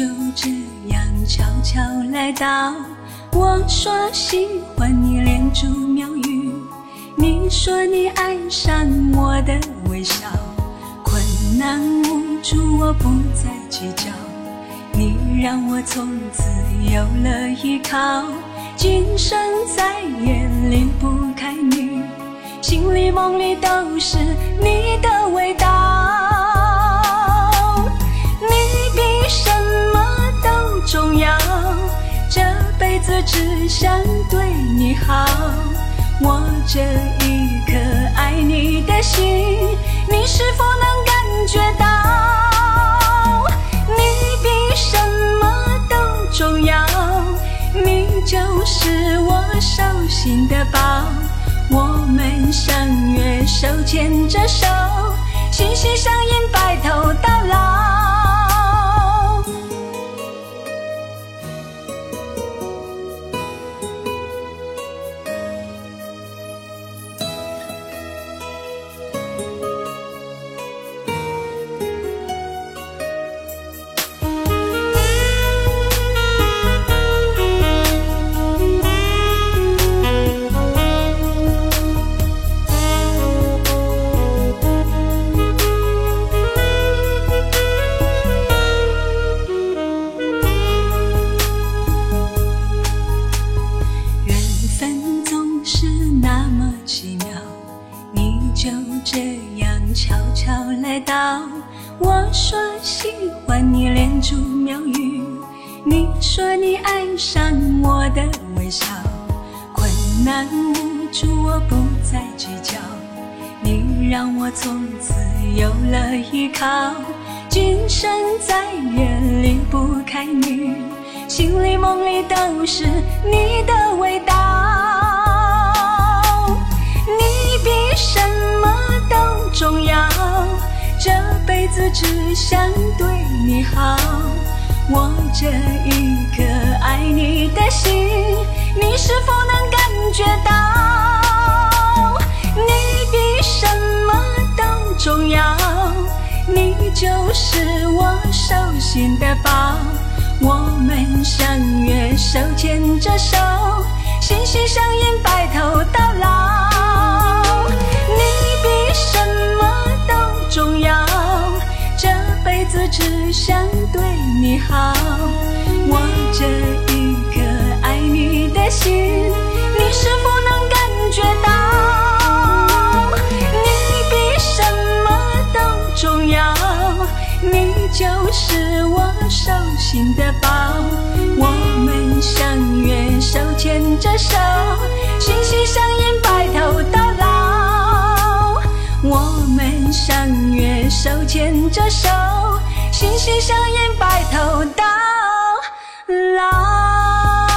就这样悄悄来到，我说喜欢你，连珠妙语，你说你爱上我的微笑，困难无助我不再计较，你让我从此有了依靠，今生再也离不开你，心里梦里都是你的味道。子只想对你好，我这一颗爱你的心，你是否能感觉到？你比什么都重要，你就是我手心的宝。我们相约手牵着手，心心相印，白头到老。这样悄悄来到。我说喜欢你连珠妙语，你说你爱上我的微笑，困难无助我不再计较，你让我从此有了依靠，今生再也离不开你。心里梦里都是你的味道，重要，这辈子只想对你好。我这一颗爱你的心，你是否能感觉到？你比什么都重要，你就是我手心的宝。我们相约手牵着手，心心相印，白头到老。只想对你好。我这一颗爱你的心，你是否能感觉到？你比什么都重要，你就是我手心的宝。我们相约手牵着手，心心相印，白头到老。我们相约手牵着手，心心相印白头到老。